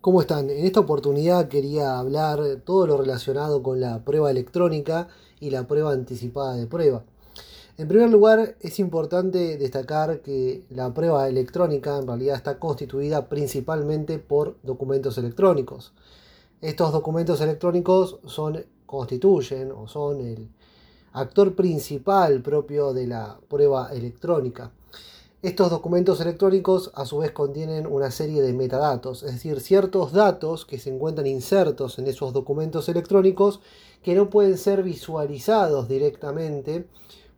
¿Cómo están? En esta oportunidad quería hablar todo lo relacionado con la prueba electrónica y la prueba anticipada de prueba. En primer lugar, es importante destacar que la prueba electrónica en realidad está constituida principalmente por documentos electrónicos. Estos documentos electrónicos son, constituyen o son el actor principal propio de la prueba electrónica. Estos documentos electrónicos a su vez contienen una serie de metadatos, es decir, ciertos datos que se encuentran insertos en esos documentos electrónicos que no pueden ser visualizados directamente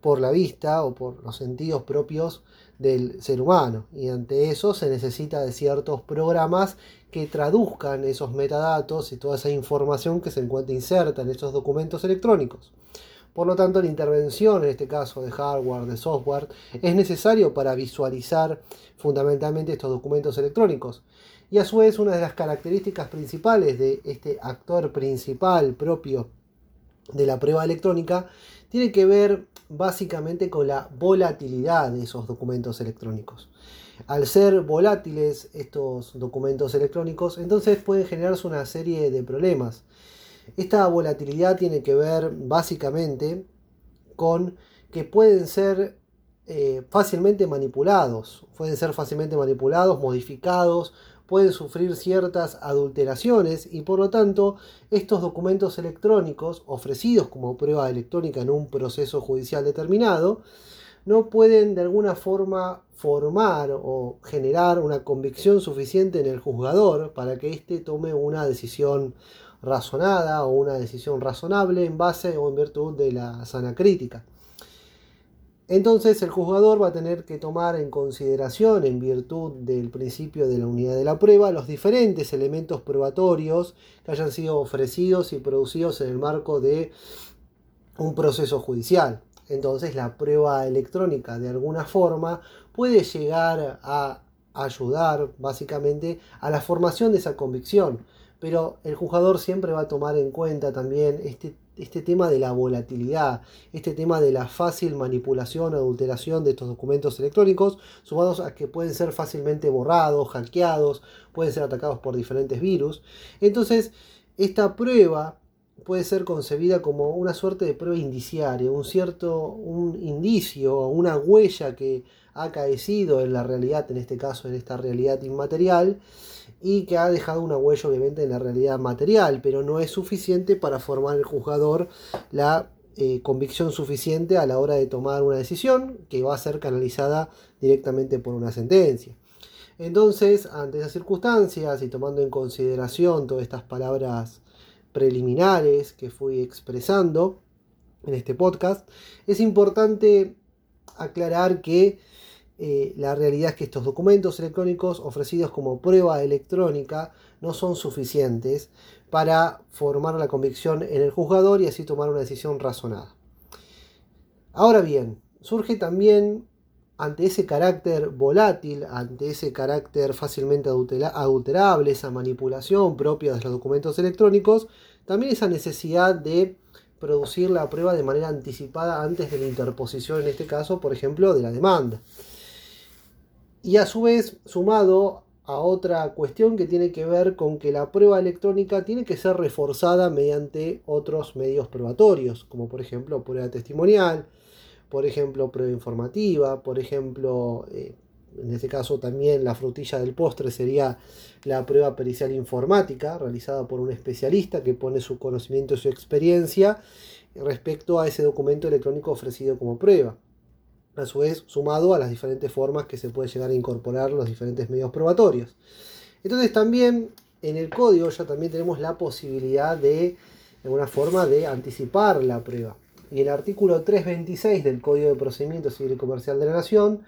por la vista o por los sentidos propios del ser humano. Y ante eso se necesita de ciertos programas que traduzcan esos metadatos y toda esa información que se encuentra inserta en esos documentos electrónicos. Por lo tanto, la intervención, en este caso de hardware, de software, es necesario para visualizar fundamentalmente estos documentos electrónicos. Y a su vez, una de las características principales de este actor principal propio de la prueba electrónica tiene que ver básicamente con la volatilidad de esos documentos electrónicos. Al ser volátiles estos documentos electrónicos, entonces pueden generarse una serie de problemas. Esta volatilidad tiene que ver básicamente con que pueden ser eh, fácilmente manipulados, pueden ser fácilmente manipulados, modificados, pueden sufrir ciertas adulteraciones y por lo tanto estos documentos electrónicos ofrecidos como prueba electrónica en un proceso judicial determinado no pueden de alguna forma formar o generar una convicción suficiente en el juzgador para que éste tome una decisión razonada o una decisión razonable en base o en virtud de la sana crítica. Entonces el juzgador va a tener que tomar en consideración, en virtud del principio de la unidad de la prueba, los diferentes elementos probatorios que hayan sido ofrecidos y producidos en el marco de un proceso judicial. Entonces la prueba electrónica de alguna forma puede llegar a ayudar básicamente a la formación de esa convicción pero el juzgador siempre va a tomar en cuenta también este, este tema de la volatilidad, este tema de la fácil manipulación o adulteración de estos documentos electrónicos, sumados a que pueden ser fácilmente borrados, hackeados, pueden ser atacados por diferentes virus. Entonces, esta prueba puede ser concebida como una suerte de prueba indiciaria, un cierto un indicio, una huella que ha acaecido en la realidad, en este caso en esta realidad inmaterial, y que ha dejado una huella obviamente en la realidad material, pero no es suficiente para formar el juzgador la eh, convicción suficiente a la hora de tomar una decisión que va a ser canalizada directamente por una sentencia. Entonces, ante esas circunstancias y tomando en consideración todas estas palabras preliminares que fui expresando en este podcast, es importante aclarar que eh, la realidad es que estos documentos electrónicos ofrecidos como prueba electrónica no son suficientes para formar la convicción en el juzgador y así tomar una decisión razonada. Ahora bien, surge también ante ese carácter volátil, ante ese carácter fácilmente adulterable, esa manipulación propia de los documentos electrónicos, también esa necesidad de producir la prueba de manera anticipada antes de la interposición, en este caso, por ejemplo, de la demanda. Y a su vez sumado a otra cuestión que tiene que ver con que la prueba electrónica tiene que ser reforzada mediante otros medios probatorios, como por ejemplo prueba testimonial, por ejemplo prueba informativa, por ejemplo, eh, en este caso también la frutilla del postre sería la prueba pericial informática realizada por un especialista que pone su conocimiento y su experiencia respecto a ese documento electrónico ofrecido como prueba a su vez sumado a las diferentes formas que se puede llegar a incorporar los diferentes medios probatorios. Entonces también en el código ya también tenemos la posibilidad de, de alguna forma, de anticipar la prueba. Y el artículo 326 del Código de Procedimiento Civil y Comercial de la Nación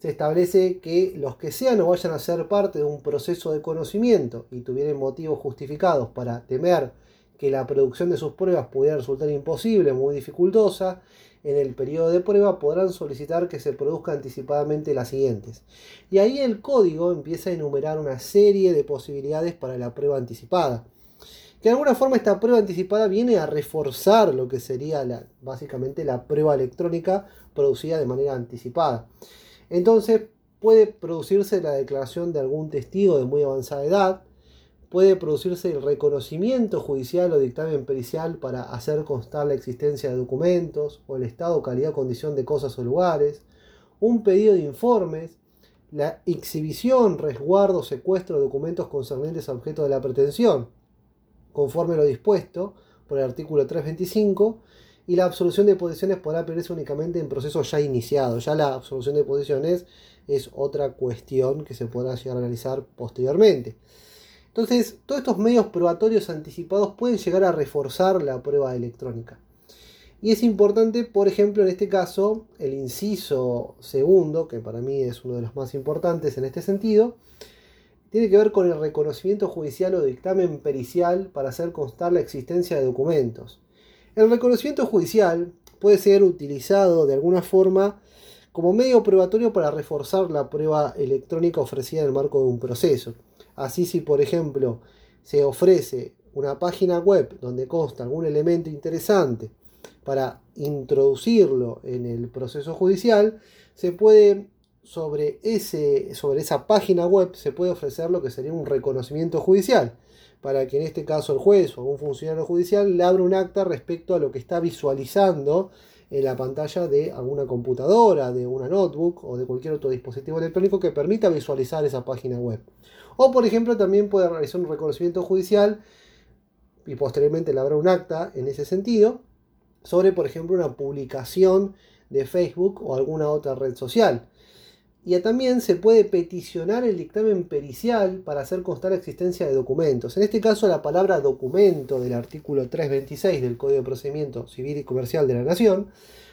se establece que los que sean o vayan a ser parte de un proceso de conocimiento y tuvieran motivos justificados para temer que la producción de sus pruebas pudiera resultar imposible, muy dificultosa, en el periodo de prueba podrán solicitar que se produzca anticipadamente las siguientes. Y ahí el código empieza a enumerar una serie de posibilidades para la prueba anticipada. Que de alguna forma esta prueba anticipada viene a reforzar lo que sería la, básicamente la prueba electrónica producida de manera anticipada. Entonces puede producirse la declaración de algún testigo de muy avanzada edad, puede producirse el reconocimiento judicial o dictamen pericial para hacer constar la existencia de documentos o el estado, calidad condición de cosas o lugares, un pedido de informes, la exhibición, resguardo, secuestro de documentos concernientes a objeto de la pretensión, conforme lo dispuesto por el artículo 325, y la absolución de posiciones podrá pedirse únicamente en procesos ya iniciados. Ya la absolución de posiciones es otra cuestión que se podrá llegar a realizar posteriormente. Entonces, todos estos medios probatorios anticipados pueden llegar a reforzar la prueba electrónica. Y es importante, por ejemplo, en este caso, el inciso segundo, que para mí es uno de los más importantes en este sentido, tiene que ver con el reconocimiento judicial o dictamen pericial para hacer constar la existencia de documentos. El reconocimiento judicial puede ser utilizado de alguna forma como medio probatorio para reforzar la prueba electrónica ofrecida en el marco de un proceso. Así si, por ejemplo, se ofrece una página web donde consta algún elemento interesante para introducirlo en el proceso judicial, se puede sobre, ese, sobre esa página web se puede ofrecer lo que sería un reconocimiento judicial, para que en este caso el juez o algún funcionario judicial le abra un acta respecto a lo que está visualizando en la pantalla de alguna computadora, de una notebook o de cualquier otro dispositivo electrónico que permita visualizar esa página web. O por ejemplo también puede realizar un reconocimiento judicial y posteriormente le habrá un acta en ese sentido sobre por ejemplo una publicación de Facebook o alguna otra red social. Y también se puede peticionar el dictamen pericial para hacer constar la existencia de documentos. En este caso, la palabra documento del artículo 326 del Código de Procedimiento Civil y Comercial de la Nación,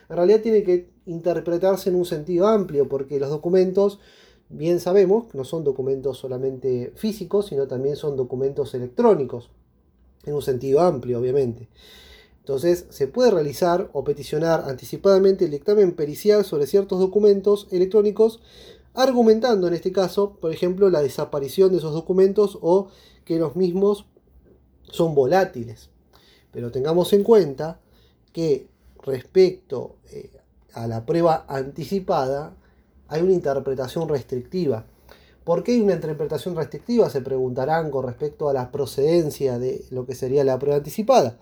en realidad tiene que interpretarse en un sentido amplio, porque los documentos bien sabemos no son documentos solamente físicos, sino también son documentos electrónicos, en un sentido amplio, obviamente. Entonces, se puede realizar o peticionar anticipadamente el dictamen pericial sobre ciertos documentos electrónicos, argumentando en este caso, por ejemplo, la desaparición de esos documentos o que los mismos son volátiles. Pero tengamos en cuenta que respecto eh, a la prueba anticipada, hay una interpretación restrictiva. ¿Por qué hay una interpretación restrictiva? Se preguntarán con respecto a la procedencia de lo que sería la prueba anticipada.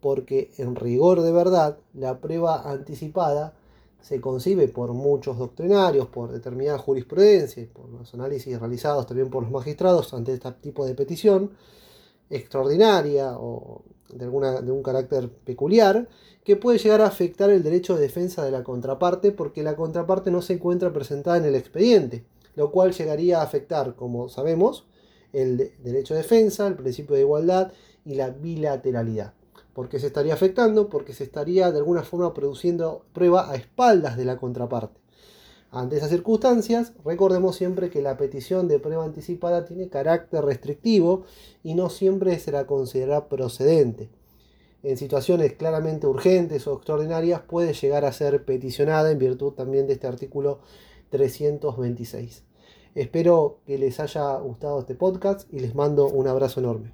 Porque en rigor de verdad, la prueba anticipada se concibe por muchos doctrinarios, por determinada jurisprudencia, por los análisis realizados también por los magistrados ante este tipo de petición extraordinaria o de, de un carácter peculiar, que puede llegar a afectar el derecho de defensa de la contraparte porque la contraparte no se encuentra presentada en el expediente, lo cual llegaría a afectar, como sabemos, el derecho de defensa, el principio de igualdad y la bilateralidad. ¿Por qué se estaría afectando? Porque se estaría de alguna forma produciendo prueba a espaldas de la contraparte. Ante esas circunstancias, recordemos siempre que la petición de prueba anticipada tiene carácter restrictivo y no siempre será considerada procedente. En situaciones claramente urgentes o extraordinarias puede llegar a ser peticionada en virtud también de este artículo 326. Espero que les haya gustado este podcast y les mando un abrazo enorme.